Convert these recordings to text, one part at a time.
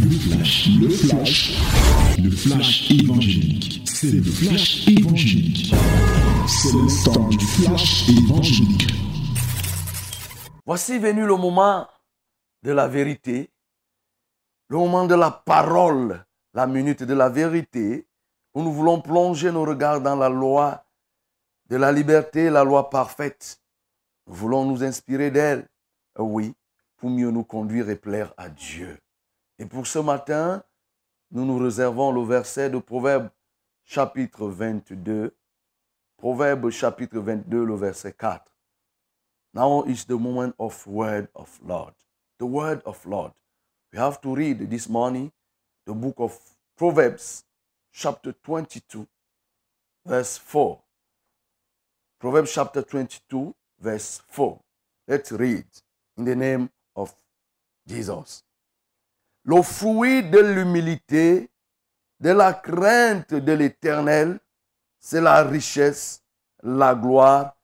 Le flash, le flash, le flash évangélique. C'est le flash évangélique. C'est le temps du flash évangélique. Voici venu le moment de la vérité, le moment de la parole, la minute de la vérité, où nous voulons plonger nos regards dans la loi de la liberté, la loi parfaite. Nous voulons nous inspirer d'elle, oui, pour mieux nous conduire et plaire à Dieu. Et pour ce matin, nous nous réservons le verset de Proverbe chapitre 22. Proverbe chapitre 22, le verset 4. Now is the moment of word of Lord. The word of Lord. We have to read this morning the book of Proverbs chapter 22, verse 4. Proverbs chapter 22, verse 4. Let's read in the name of Jesus. Le fruit de l'humilité, de la crainte de l'éternel, c'est la richesse, la gloire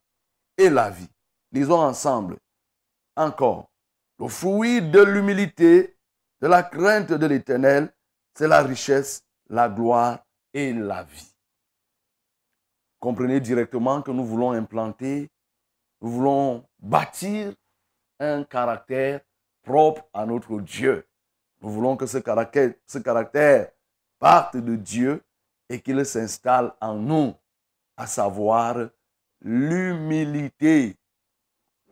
et la vie. Lisons ensemble. Encore. Le fruit de l'humilité, de la crainte de l'éternel, c'est la richesse, la gloire et la vie. Comprenez directement que nous voulons implanter, nous voulons bâtir un caractère propre à notre Dieu. Nous voulons que ce caractère, parte de Dieu et qu'il s'installe en nous, à savoir l'humilité.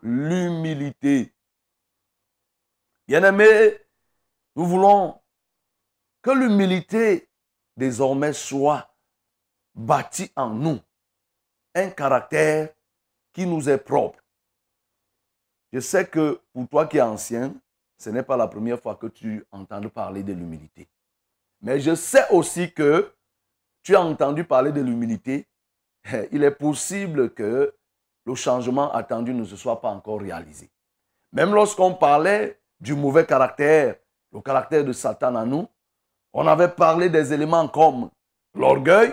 L'humilité. Bien-aimés, nous voulons que l'humilité désormais soit bâtie en nous. Un caractère qui nous est propre. Je sais que pour toi qui es ancien, ce n'est pas la première fois que tu entends parler de l'humilité. Mais je sais aussi que tu as entendu parler de l'humilité. Il est possible que le changement attendu ne se soit pas encore réalisé. Même lorsqu'on parlait du mauvais caractère, le caractère de Satan en nous, on avait parlé des éléments comme l'orgueil,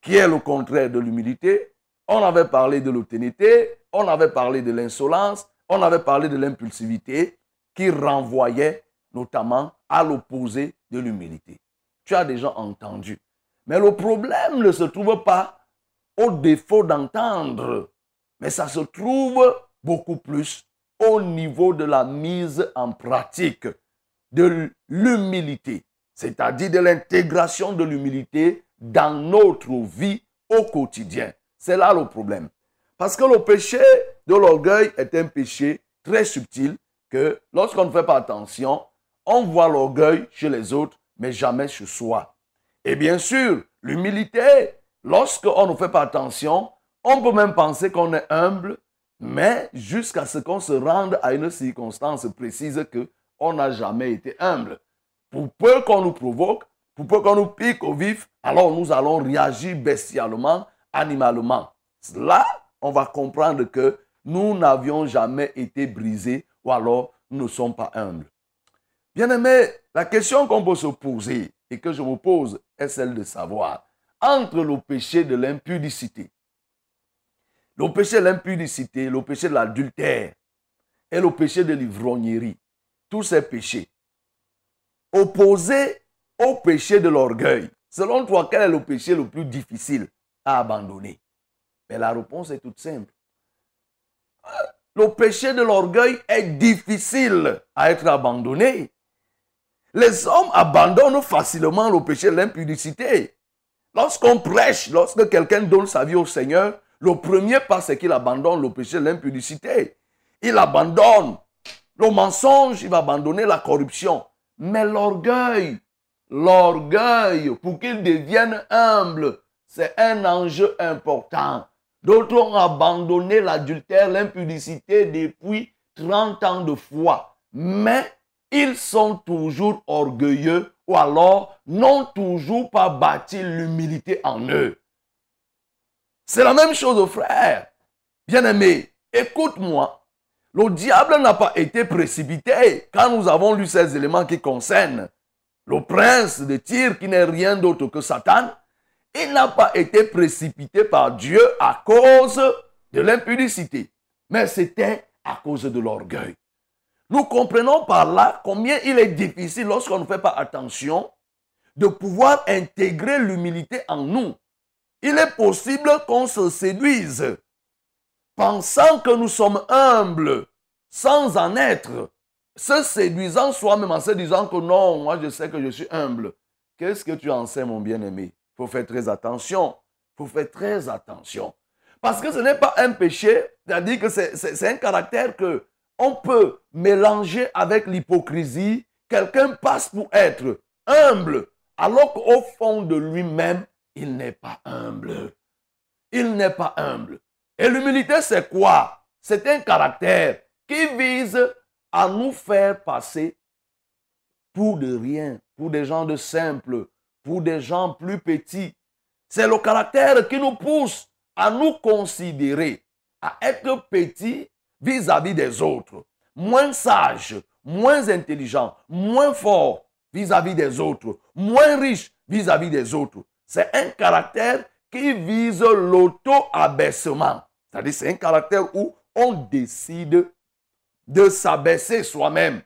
qui est le contraire de l'humilité. On avait parlé de l'autorité, on avait parlé de l'insolence, on avait parlé de l'impulsivité qui renvoyait notamment à l'opposé de l'humilité. Tu as déjà entendu. Mais le problème ne se trouve pas au défaut d'entendre, mais ça se trouve beaucoup plus au niveau de la mise en pratique de l'humilité, c'est-à-dire de l'intégration de l'humilité dans notre vie au quotidien. C'est là le problème. Parce que le péché de l'orgueil est un péché très subtil que lorsqu'on ne fait pas attention, on voit l'orgueil chez les autres, mais jamais chez soi. Et bien sûr, l'humilité, lorsqu'on ne fait pas attention, on peut même penser qu'on est humble, mais jusqu'à ce qu'on se rende à une circonstance précise que on n'a jamais été humble. Pour peu qu'on nous provoque, pour peu qu'on nous pique au vif, alors nous allons réagir bestialement, animalement. Là, on va comprendre que nous n'avions jamais été brisés ou alors nous ne sommes pas humbles. Bien aimé, la question qu'on peut se poser et que je vous pose est celle de savoir entre le péché de l'impudicité, le péché de l'impudicité, le péché de l'adultère et le péché de l'ivrognerie, tous ces péchés, opposés au péché de l'orgueil, selon toi, quel est le péché le plus difficile à abandonner? Mais la réponse est toute simple le péché de l'orgueil est difficile à être abandonné. Les hommes abandonnent facilement le péché de l'impudicité. Lorsqu'on prêche, lorsque quelqu'un donne sa vie au Seigneur, le premier pas, c'est qu'il abandonne le péché de l'impudicité. Il abandonne le mensonge, il va abandonner la corruption. Mais l'orgueil, l'orgueil, pour qu'il devienne humble, c'est un enjeu important. D'autres ont abandonné l'adultère, l'impudicité depuis 30 ans de foi. Mais ils sont toujours orgueilleux ou alors n'ont toujours pas bâti l'humilité en eux. C'est la même chose, frère. Bien-aimé, écoute-moi. Le diable n'a pas été précipité quand nous avons lu ces éléments qui concernent le prince de Tyr qui n'est rien d'autre que Satan il n'a pas été précipité par Dieu à cause de l'impudicité, mais c'était à cause de l'orgueil. Nous comprenons par là combien il est difficile lorsqu'on ne fait pas attention de pouvoir intégrer l'humilité en nous. Il est possible qu'on se séduise pensant que nous sommes humbles sans en être, se séduisant soi-même en se disant que non, moi je sais que je suis humble. Qu'est-ce que tu en sais, mon bien-aimé? Il faut faire très attention. Il faut faire très attention. Parce que ce n'est pas un péché, c'est-à-dire que c'est un caractère que on peut mélanger avec l'hypocrisie. Quelqu'un passe pour être humble, alors qu'au fond de lui-même, il n'est pas humble. Il n'est pas humble. Et l'humilité, c'est quoi? C'est un caractère qui vise à nous faire passer pour de rien, pour des gens de simples, pour des gens plus petits. C'est le caractère qui nous pousse à nous considérer, à être petits vis-à-vis des autres, moins sages, moins intelligents, moins forts vis-à-vis des autres, moins riches vis-à-vis des autres. C'est un caractère qui vise l'auto-abaissement. C'est-à-dire, c'est un caractère où on décide de s'abaisser soi-même.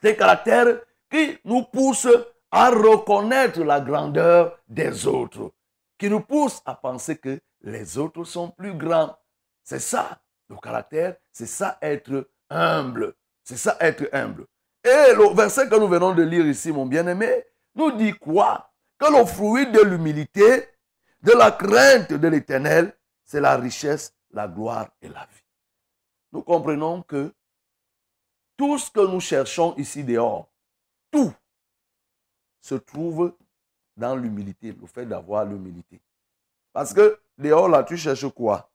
C'est un caractère qui nous pousse à reconnaître la grandeur des autres, qui nous pousse à penser que les autres sont plus grands. C'est ça, le caractère, c'est ça être humble. C'est ça être humble. Et le verset que nous venons de lire ici, mon bien-aimé, nous dit quoi? Que le fruit de l'humilité, de la crainte de l'éternel, c'est la richesse, la gloire et la vie. Nous comprenons que tout ce que nous cherchons ici dehors, tout se trouve dans l'humilité, le fait d'avoir l'humilité. Parce que dehors, là, tu cherches quoi?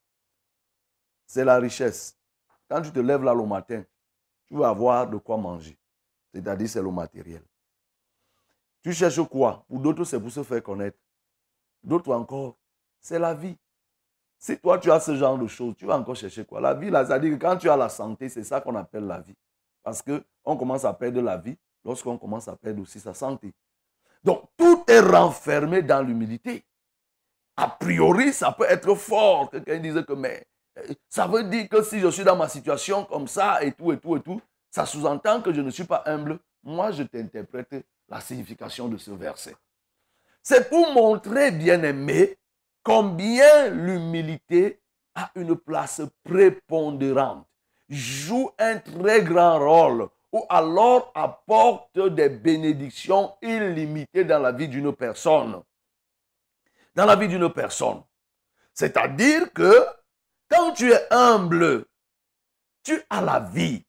C'est la richesse. Quand tu te lèves là le matin, tu vas avoir de quoi manger. C'est-à-dire, c'est le matériel. Tu cherches quoi? Pour d'autres, c'est pour se faire connaître. D'autres encore, c'est la vie. Si toi, tu as ce genre de choses, tu vas encore chercher quoi? La vie, là, c'est-à-dire que quand tu as la santé, c'est ça qu'on appelle la vie. Parce qu'on commence à perdre la vie lorsqu'on commence à perdre aussi sa santé. Donc, tout est renfermé dans l'humilité. A priori, ça peut être fort. Quelqu'un dise que, mais euh, ça veut dire que si je suis dans ma situation comme ça et tout, et tout, et tout, ça sous-entend que je ne suis pas humble. Moi, je t'interprète la signification de ce verset. C'est pour montrer, bien aimé, combien l'humilité a une place prépondérante, joue un très grand rôle, ou alors apporte des bénédictions illimitées dans la vie d'une personne. Dans la vie d'une personne. C'est-à-dire que quand tu es humble, tu as la vie.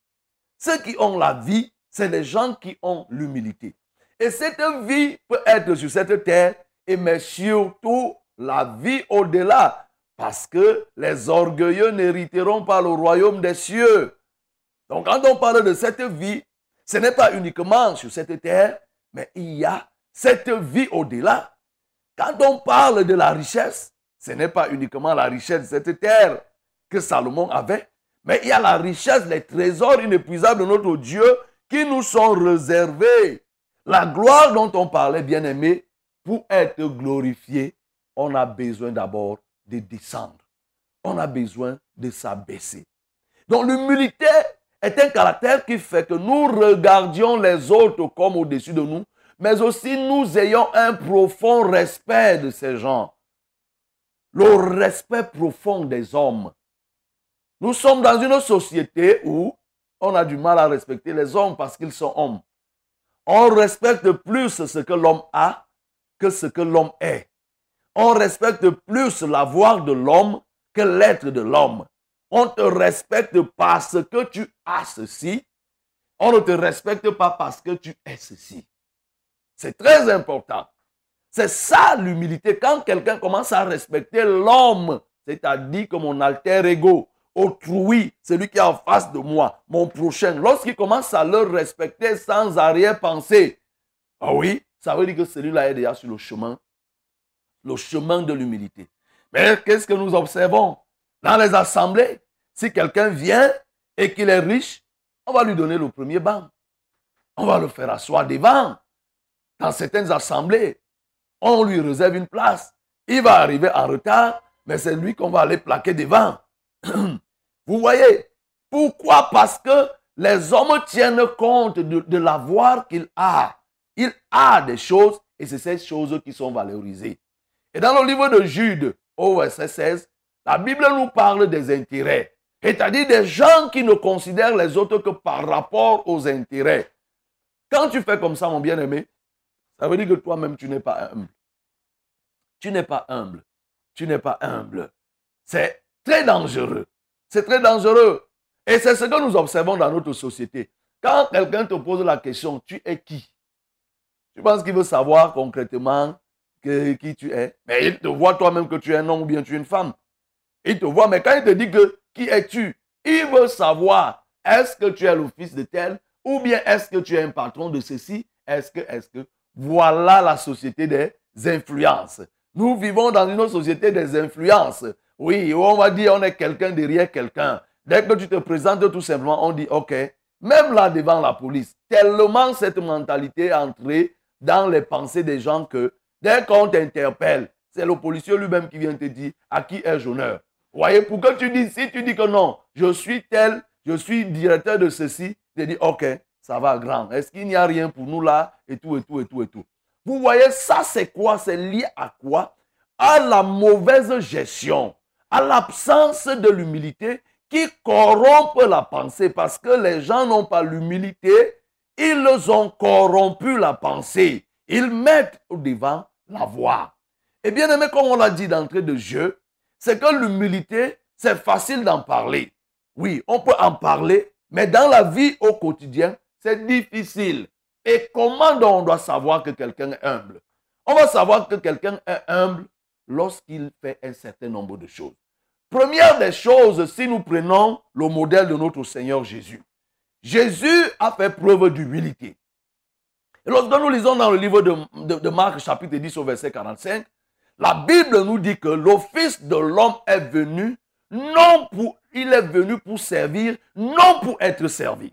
Ceux qui ont la vie, c'est les gens qui ont l'humilité. Et cette vie peut être sur cette terre, et mais surtout la vie au-delà, parce que les orgueilleux n'hériteront pas le royaume des cieux. Donc quand on parle de cette vie, ce n'est pas uniquement sur cette terre, mais il y a cette vie au-delà. Quand on parle de la richesse, ce n'est pas uniquement la richesse de cette terre que Salomon avait, mais il y a la richesse, les trésors inépuisables de notre Dieu qui nous sont réservés. La gloire dont on parlait, bien aimé, pour être glorifié on a besoin d'abord de descendre. On a besoin de s'abaisser. Donc l'humilité est un caractère qui fait que nous regardions les autres comme au-dessus de nous, mais aussi nous ayons un profond respect de ces gens. Le respect profond des hommes. Nous sommes dans une société où on a du mal à respecter les hommes parce qu'ils sont hommes. On respecte plus ce que l'homme a que ce que l'homme est on respecte plus l'avoir de l'homme que l'être de l'homme. On te respecte parce que tu as ceci. On ne te respecte pas parce que tu es ceci. C'est très important. C'est ça l'humilité. Quand quelqu'un commence à respecter l'homme, c'est-à-dire que mon alter ego, autrui, celui qui est en face de moi, mon prochain, lorsqu'il commence à le respecter sans arrière-pensée, ah oui, ça veut dire que celui-là est déjà sur le chemin le chemin de l'humilité. Mais qu'est-ce que nous observons? Dans les assemblées Si quelqu'un vient et qu'il est riche, on va lui donner le premier banc. On va le faire asseoir devant. Dans certaines assemblées, on lui réserve une place. Il va arriver en retard, mais c'est lui qu'on va aller plaquer devant. Vous voyez Pourquoi? Parce que les hommes tiennent compte de, de l'avoir qu'il a. Il a des choses et c'est ces choses qui sont valorisées. Et dans le livre de Jude, au verset 16, la Bible nous parle des intérêts. C'est-à-dire des gens qui ne considèrent les autres que par rapport aux intérêts. Quand tu fais comme ça, mon bien-aimé, ça veut dire que toi-même, tu n'es pas humble. Tu n'es pas humble. Tu n'es pas humble. C'est très dangereux. C'est très dangereux. Et c'est ce que nous observons dans notre société. Quand quelqu'un te pose la question, tu es qui? Tu penses qu'il veut savoir concrètement qui tu es? Mais il te voit toi-même que tu es un homme ou bien tu es une femme. Il te voit, mais quand il te dit que qui es-tu, il veut savoir est-ce que tu es le fils de tel ou bien est-ce que tu es un patron de ceci? Est-ce que, est-ce que? Voilà la société des influences. Nous vivons dans une société des influences. Oui, on va dire on est quelqu'un derrière quelqu'un. Dès que tu te présentes tout simplement, on dit OK. Même là devant la police, tellement cette mentalité est entrée dans les pensées des gens que dès qu'on t'interpelle, c'est le policier lui-même qui vient te dire à qui est-je honneur? Voyez, pour que tu dis, si tu dis que non, je suis tel, je suis directeur de ceci, tu dis OK, ça va grand. Est-ce qu'il n'y a rien pour nous là et tout, et tout, et tout, et tout. Vous voyez, ça c'est quoi? C'est lié à quoi? À la mauvaise gestion, à l'absence de l'humilité qui corrompt la pensée parce que les gens n'ont pas l'humilité, ils ont corrompu la pensée. Ils mettent au devant la voix. Et bien aimé, comme on l'a dit d'entrée de jeu, c'est que l'humilité, c'est facile d'en parler. Oui, on peut en parler, mais dans la vie au quotidien, c'est difficile. Et comment on doit savoir que quelqu'un est humble? On va savoir que quelqu'un est humble lorsqu'il fait un certain nombre de choses. Première des choses, si nous prenons le modèle de notre Seigneur Jésus, Jésus a fait preuve d'humilité. Lorsque nous lisons dans le livre de, de, Marc, chapitre 10, au verset 45, la Bible nous dit que le Fils de l'homme est venu, non pour, il est venu pour servir, non pour être servi.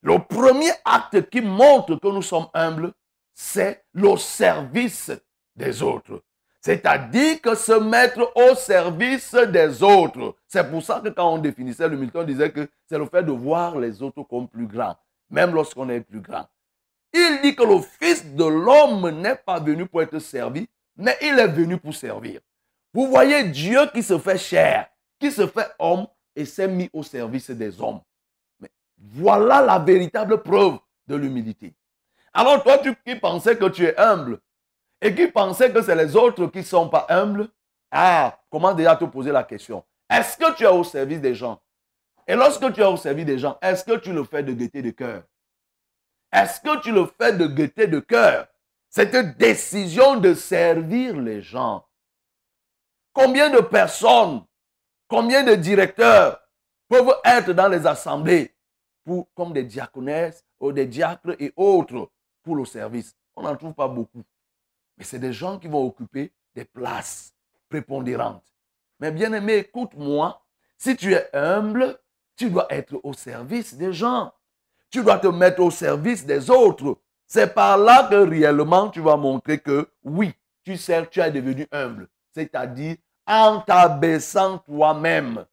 Le premier acte qui montre que nous sommes humbles, c'est le service des autres. C'est-à-dire que se mettre au service des autres. C'est pour ça que quand on définissait l'humilité, on disait que c'est le fait de voir les autres comme plus grands, même lorsqu'on est plus grand. Il dit que le Fils de l'homme n'est pas venu pour être servi, mais il est venu pour servir. Vous voyez Dieu qui se fait chair, qui se fait homme et s'est mis au service des hommes. Voilà la véritable preuve de l'humilité. Alors toi, tu qui pensais que tu es humble, et qui pensait que c'est les autres qui ne sont pas humbles, ah, comment déjà te poser la question? Est-ce que tu es au service des gens? Et lorsque tu es au service des gens, est-ce que tu le fais de gaieté de cœur? Est-ce que tu le fais de gaieté de cœur? Cette décision de servir les gens. Combien de personnes, combien de directeurs peuvent être dans les assemblées pour, comme des diaconesses ou des diacres et autres pour le service? On n'en trouve pas beaucoup. Mais c'est des gens qui vont occuper des places prépondérantes. Mais bien aimé, écoute-moi. Si tu es humble, tu dois être au service des gens. Tu dois te mettre au service des autres. C'est par là que réellement tu vas montrer que oui, tu sais, tu es devenu humble. C'est-à-dire en t'abaissant toi-même.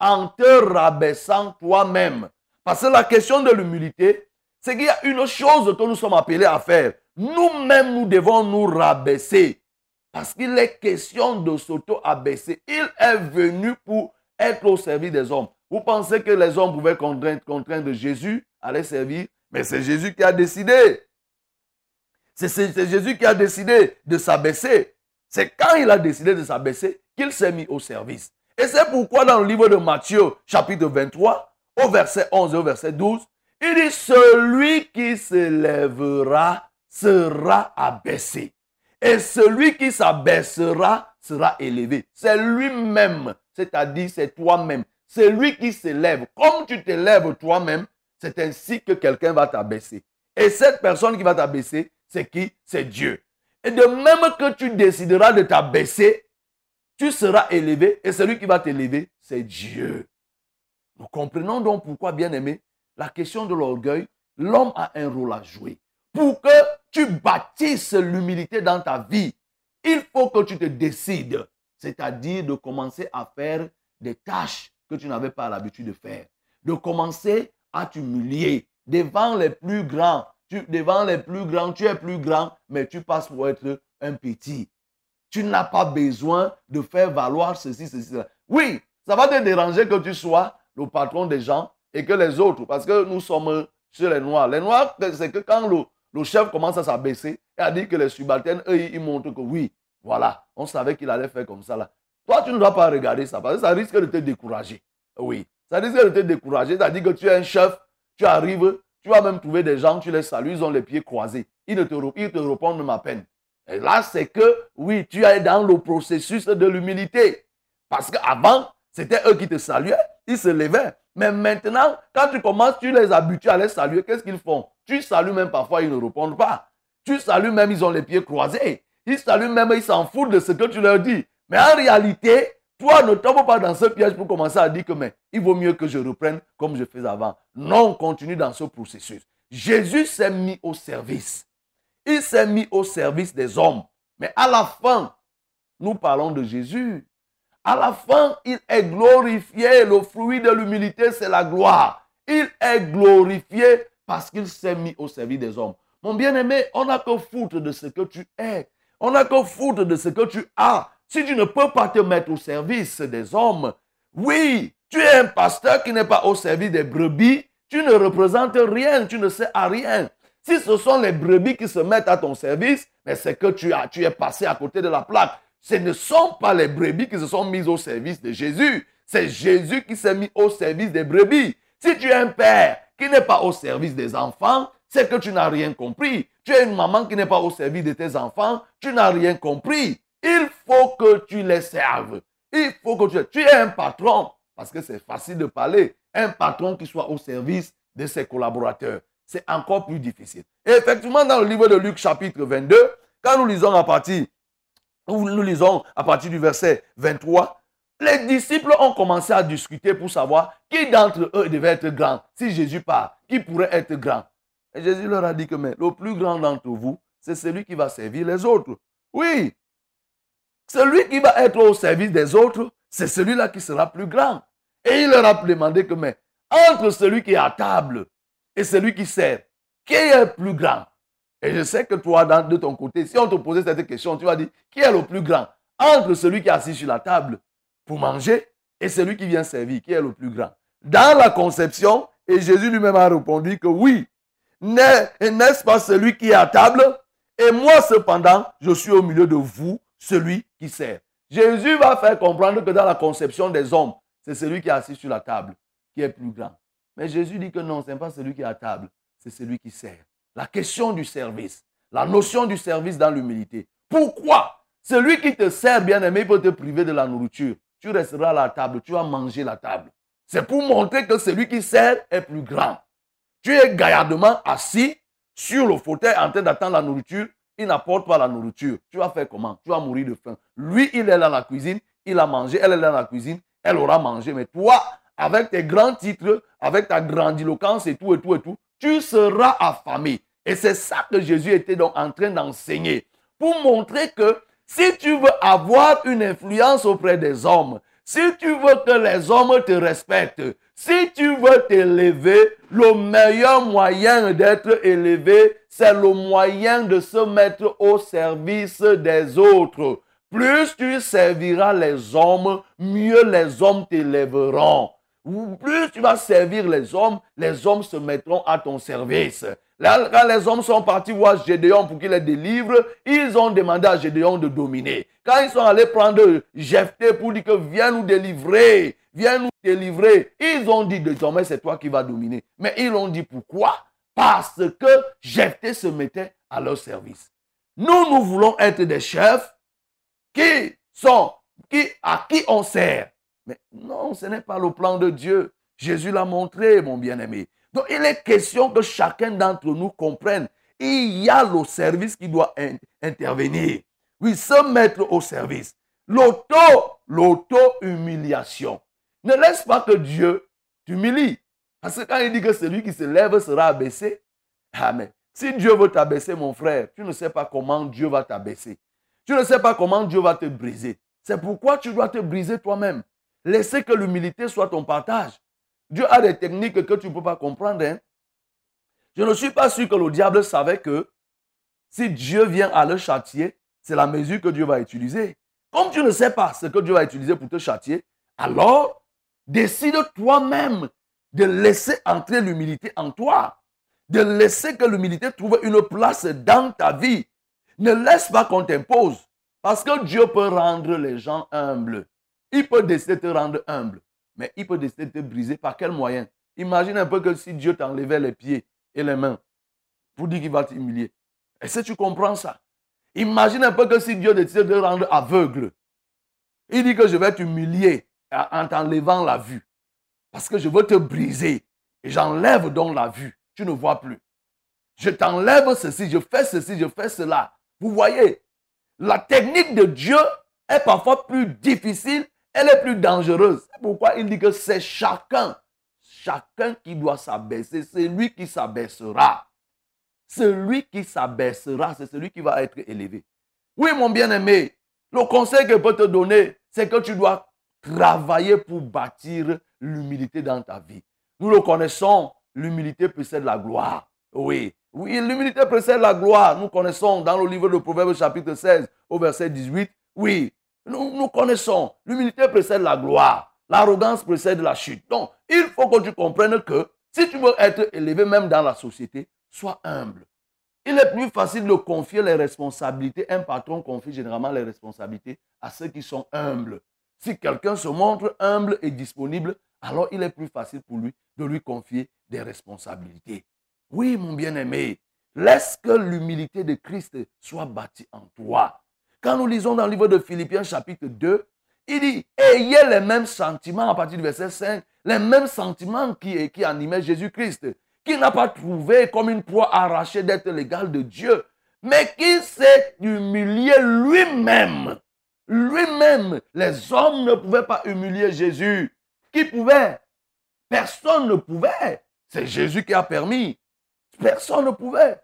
En te rabaissant toi-même. Parce que la question de l'humilité, c'est qu'il y a une chose que nous sommes appelés à faire. Nous-mêmes, nous devons nous rabaisser. Parce qu'il est question de s'auto-abaisser. Il est venu pour être au service des hommes. Vous pensez que les hommes pouvaient contraindre Jésus à les servir? Mais c'est Jésus qui a décidé. C'est Jésus qui a décidé de s'abaisser. C'est quand il a décidé de s'abaisser qu'il s'est mis au service. Et c'est pourquoi dans le livre de Matthieu, chapitre 23, au verset 11 et au verset 12, il dit, celui qui s'élèvera sera abaissé. Et celui qui s'abaissera sera élevé. C'est lui-même, c'est-à-dire c'est toi-même. C'est lui qui s'élève. Comme tu t'élèves toi-même, c'est ainsi que quelqu'un va t'abaisser. Et cette personne qui va t'abaisser, c'est qui? C'est Dieu. Et de même que tu décideras de t'abaisser, tu seras élevé. Et celui qui va t'élever, c'est Dieu. Nous comprenons donc pourquoi, bien aimé, la question de l'orgueil, l'homme a un rôle à jouer. Pour que tu bâtisses l'humilité dans ta vie, il faut que tu te décides, c'est-à-dire de commencer à faire des tâches que tu n'avais pas l'habitude de faire, de commencer à t'humilier devant les plus grands. Tu, devant les plus grands, tu es plus grand, mais tu passes pour être un petit. Tu n'as pas besoin de faire valoir ceci, ceci, cela. Oui, ça va te déranger que tu sois le patron des gens et que les autres, parce que nous sommes chez les Noirs. Les Noirs, c'est que quand le, chef commence à s'abaisser et à dire que les subalternes, eux, ils montrent que oui, voilà, on savait qu'il allait faire comme ça là. Toi, tu ne dois pas regarder ça parce que ça risque de te décourager. Oui, ça risque de te décourager. C'est-à-dire que tu es un chef, tu arrives, tu vas même trouver des gens, tu les salues, ils ont les pieds croisés. Ils, ne te, ils te répondent même à peine. Et là, c'est que, oui, tu es dans le processus de l'humilité. Parce qu'avant, c'était eux qui te saluaient, ils se levaient. Mais maintenant, quand tu commences, tu les habitues à les saluer, qu'est-ce qu'ils font? Tu salues même parfois, ils ne répondent pas. Tu salues même, ils ont les pieds croisés. Ils saluent même, ils s'en foutent de ce que tu leur dis. Mais en réalité, toi ne tombes pas dans ce piège pour commencer à dire que mais, il vaut mieux que je reprenne comme je faisais avant. Non, continue dans ce processus. Jésus s'est mis au service. Il s'est mis au service des hommes. Mais à la fin, nous parlons de Jésus. À la fin, il est glorifié. Le fruit de l'humilité, c'est la gloire. Il est glorifié parce qu'il s'est mis au service des hommes. Mon bien-aimé, on n'a que foutre de ce que tu es. On n'a que foutre de ce que tu as. Si tu ne peux pas te mettre au service des hommes, oui, tu es un pasteur qui n'est pas au service des brebis, tu ne représentes rien, tu ne sais à rien. Si ce sont les brebis qui se mettent à ton service, mais c'est que tu, as, tu es passé à côté de la plaque. Ce ne sont pas les brebis qui se sont mises au service de Jésus. C'est Jésus qui s'est mis au service des brebis. Si tu es un père qui n'est pas au service des enfants, c'est que tu n'as rien compris. Tu es une maman qui n'est pas au service de tes enfants, tu n'as rien compris. Il faut que tu les serves. Il faut que tu, tu es un patron, parce que c'est facile de parler, un patron qui soit au service de ses collaborateurs c'est encore plus difficile. Et effectivement, dans le livre de Luc chapitre 22, quand nous lisons à partir, nous lisons à partir du verset 23, les disciples ont commencé à discuter pour savoir qui d'entre eux devait être grand. Si Jésus part, qui pourrait être grand? Et Jésus leur a dit que le plus grand d'entre vous, c'est celui qui va servir les autres. Oui, celui qui va être au service des autres, c'est celui-là qui sera plus grand. Et il leur a demandé que mais, entre celui qui est à table et celui qui sert, qui est le plus grand? Et je sais que toi, de ton côté, si on te posait cette question, tu vas dire, qui est le plus grand? Entre celui qui est assis sur la table pour manger et celui qui vient servir, qui est le plus grand? Dans la conception, et Jésus lui-même a répondu que oui, n'est-ce pas celui qui est à table? Et moi cependant, je suis au milieu de vous, celui qui sert. Jésus va faire comprendre que dans la conception des hommes, c'est celui qui est assis sur la table qui est plus grand. Mais Jésus dit que non, ce n'est pas celui qui est à table, c'est celui qui sert. La question du service, la notion du service dans l'humilité. Pourquoi? Celui qui te sert, bien aimé, peut te priver de la nourriture. Tu resteras à la table, tu vas manger la table. C'est pour montrer que celui qui sert est plus grand. Tu es gaillardement assis sur le fauteuil en train d'attendre la nourriture. Il n'apporte pas la nourriture. Tu vas faire comment? Tu vas mourir de faim. Lui, il est dans la cuisine, il a mangé, elle est dans la cuisine, elle aura mangé. Mais toi, avec tes grands titres, avec ta grandiloquence et tout et tout et tout, tu seras affamé. Et c'est ça que Jésus était donc en train d'enseigner. Pour montrer que si tu veux avoir une influence auprès des hommes, si tu veux que les hommes te respectent, si tu veux t'élever, le meilleur moyen d'être élevé, c'est le moyen de se mettre au service des autres. Plus tu serviras les hommes, mieux les hommes t'élèveront plus tu vas servir les hommes, les hommes se mettront à ton service. Quand les hommes sont partis voir Gédéon pour qu'il les délivre, ils ont demandé à Gédéon de dominer. Quand ils sont allés prendre Jephthé pour dire que viens nous délivrer, viens nous délivrer, ils ont dit désormais c'est toi qui vas dominer. Mais ils ont dit pourquoi? Parce que Jephthé se mettait à leur service. Nous, nous voulons être des chefs qui sont, qui, à qui on sert. Mais non, ce n'est pas le plan de Dieu. Jésus l'a montré, mon bien-aimé. Donc, il est question que chacun d'entre nous comprenne. Il y a le service qui doit intervenir. Oui, se mettre au service. L'auto, l'auto-humiliation. Ne laisse pas que Dieu t'humilie. Parce que quand il dit que celui qui se lève sera abaissé, Amen. Si Dieu veut t'abaisser, mon frère, tu ne sais pas comment Dieu va t'abaisser. Tu ne sais pas comment Dieu va te briser. C'est pourquoi tu dois te briser toi-même. Laissez que l'humilité soit ton partage. Dieu a des techniques que tu ne peux pas comprendre. Hein. Je ne suis pas sûr que le diable savait que si Dieu vient à le châtier, c'est la mesure que Dieu va utiliser. Comme tu ne sais pas ce que Dieu va utiliser pour te châtier, alors décide toi-même de laisser entrer l'humilité en toi, de laisser que l'humilité trouve une place dans ta vie. Ne laisse pas qu'on t'impose, parce que Dieu peut rendre les gens humbles. Il peut décider de te rendre humble, mais il peut décider de te briser par quel moyen? Imagine un peu que si Dieu t'enlevait les pieds et les mains pour dire qu'il va t'humilier. Est-ce que tu comprends ça? Imagine un peu que si Dieu décide de te rendre aveugle, il dit que je vais t'humilier en t'enlevant la vue. Parce que je veux te briser. Et j'enlève donc la vue. Tu ne vois plus. Je t'enlève ceci, je fais ceci, je fais cela. Vous voyez, la technique de Dieu est parfois plus difficile, elle est plus dangereuse. C'est pourquoi il dit que c'est chacun, chacun qui doit s'abaisser. C'est lui qui s'abaissera. Celui qui s'abaissera, c'est celui qui va être élevé. Oui, mon bien-aimé, le conseil que je peux te donner, c'est que tu dois travailler pour bâtir l'humilité dans ta vie. Nous le connaissons, l'humilité précède la gloire. Oui, oui, l'humilité précède la gloire. Nous connaissons dans le livre de Proverbes chapitre 16 au verset 18. Oui, nous, connaissons, l'humilité précède la gloire. L'arrogance précède la chute. Donc, il faut que tu comprennes que si tu veux être élevé même dans la société, sois humble. Il est plus facile de confier les responsabilités. Un patron confie généralement les responsabilités à ceux qui sont humbles. Si quelqu'un se montre humble et disponible, alors il est plus facile pour lui de lui confier des responsabilités. Oui, mon bien-aimé, laisse que l'humilité de Christ soit bâtie en toi. Quand nous lisons dans le livre de Philippiens chapitre 2, il dit, ayez les mêmes sentiments à partir du verset 5, les mêmes sentiments qui, qui animaient Jésus-Christ, qui n'a pas trouvé comme une proie arrachée d'être l'égal de Dieu, mais qui s'est humilié lui-même lui-même, les hommes ne pouvaient pas humilier Jésus. Qui pouvait? Personne ne pouvait. C'est Jésus qui a permis. Personne ne pouvait.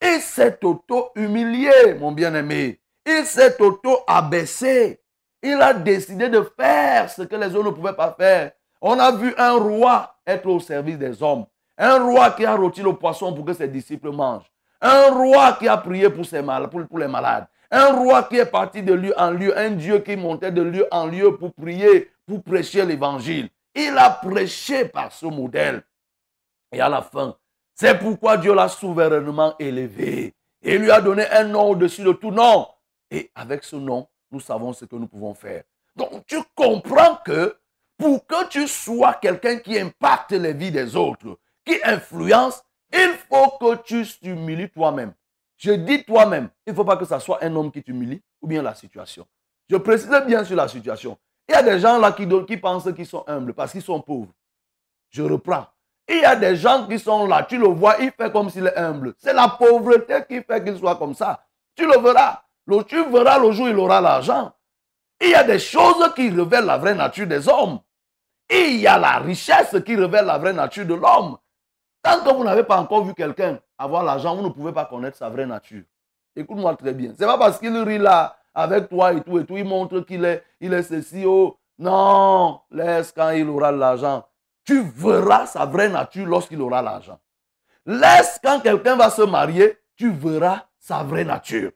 Il s'est auto-humilié, mon bien-aimé. Il s'est auto-abaissé. Il a décidé de faire ce que les autres ne pouvaient pas faire. On a vu un roi être au service des hommes. Un roi qui a rôti le poisson pour que ses disciples mangent. Un roi qui a prié pour, ses mal, pour les malades. Un roi qui est parti de lieu en lieu, un Dieu qui montait de lieu en lieu pour prier, pour prêcher l'évangile. Il a prêché par ce modèle. Et à la fin, c'est pourquoi Dieu l'a souverainement élevé. Et lui a donné un nom au-dessus de tout nom. Et avec ce nom, nous savons ce que nous pouvons faire. Donc tu comprends que pour que tu sois quelqu'un qui impacte les vies des autres, qui influence, il faut que tu t'humilies toi-même. Je dis toi-même, il ne faut pas que ce soit un homme qui t'humilie ou bien la situation. Je précise bien sur la situation. Il y a des gens là qui, qui pensent qu'ils sont humbles parce qu'ils sont pauvres. Je reprends. Il y a des gens qui sont là, tu le vois, il fait comme s'il est humble. C'est la pauvreté qui fait qu'il soit comme ça. Tu le verras. Tu verras le jour où il aura l'argent. Il y a des choses qui révèlent la vraie nature des hommes. Il y a la richesse qui révèle la vraie nature de l'homme. Tant que vous n'avez pas encore vu quelqu'un avoir l'argent, vous ne pouvez pas connaître sa vraie nature. Écoute-moi très bien. Ce n'est pas parce qu'il rit là avec toi et tout et tout, il montre qu'il est, il est ceci. Oh. Non, laisse quand il aura l'argent. Tu verras sa vraie nature lorsqu'il aura l'argent. Laisse quand quelqu'un va se marier, tu verras sa vraie nature.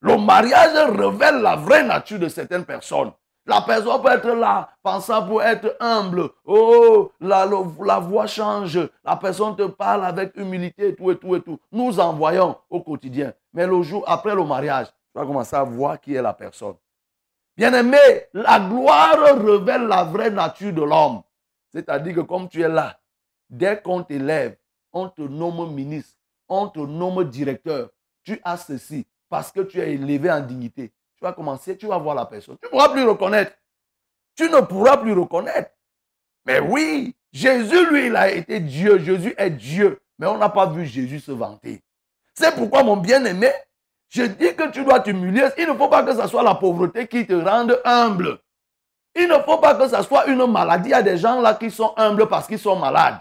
Le mariage révèle la vraie nature de certaines personnes. La personne peut être là, pensant pour être humble. Oh, la, la, voix change. La personne te parle avec humilité et tout et tout et tout. Nous en voyons au quotidien. Mais le jour après le mariage, tu vas commencer à voir qui est la personne. Bien-aimé, la gloire révèle la vraie nature de l'homme. C'est-à-dire que comme tu es là, dès qu'on t'élève, on te nomme ministre, on te nomme directeur, tu as ceci parce que tu es élevé en dignité tu vas commencer, tu vas voir la personne. Tu ne pourras plus reconnaître. Tu ne pourras plus reconnaître. Mais oui, Jésus, lui, il a été Dieu. Jésus est Dieu. Mais on n'a pas vu Jésus se vanter. C'est pourquoi, mon bien-aimé, je dis que tu dois t'humilier. Il ne faut pas que ce soit la pauvreté qui te rende humble. Il ne faut pas que ce soit une maladie. Il y a des gens là qui sont humbles parce qu'ils sont malades.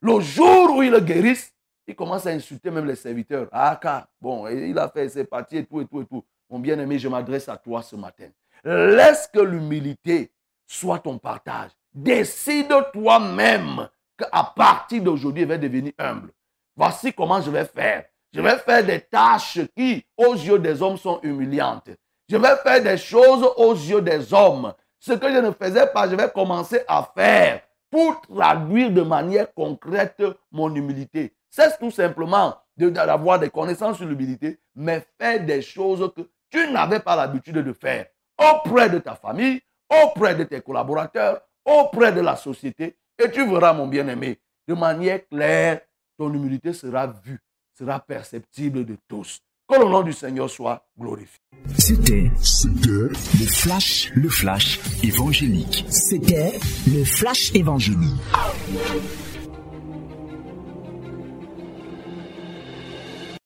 Le jour où ils guérissent, ils commencent à insulter même les serviteurs. Ah, car, bon, il a fait ses parties et tout et tout et tout. Mon bien-aimé, je m'adresse à toi ce matin. Laisse que l'humilité soit ton partage. Décide toi-même qu'à partir d'aujourd'hui, je vais devenir humble. Voici comment je vais faire. Je vais faire des tâches qui, aux yeux des hommes, sont humiliantes. Je vais faire des choses aux yeux des hommes. Ce que je ne faisais pas, je vais commencer à faire pour traduire de manière concrète mon humilité. C'est tout simplement d'avoir des connaissances sur l'humilité, mais faire des choses que tu n'avais pas l'habitude de faire auprès de ta famille, auprès de tes collaborateurs, auprès de la société. Et tu verras, mon bien-aimé, de manière claire, ton humilité sera vue, sera perceptible de tous. Que le nom du Seigneur soit glorifié. C'était, le flash, le flash évangélique. C'était le flash évangélique.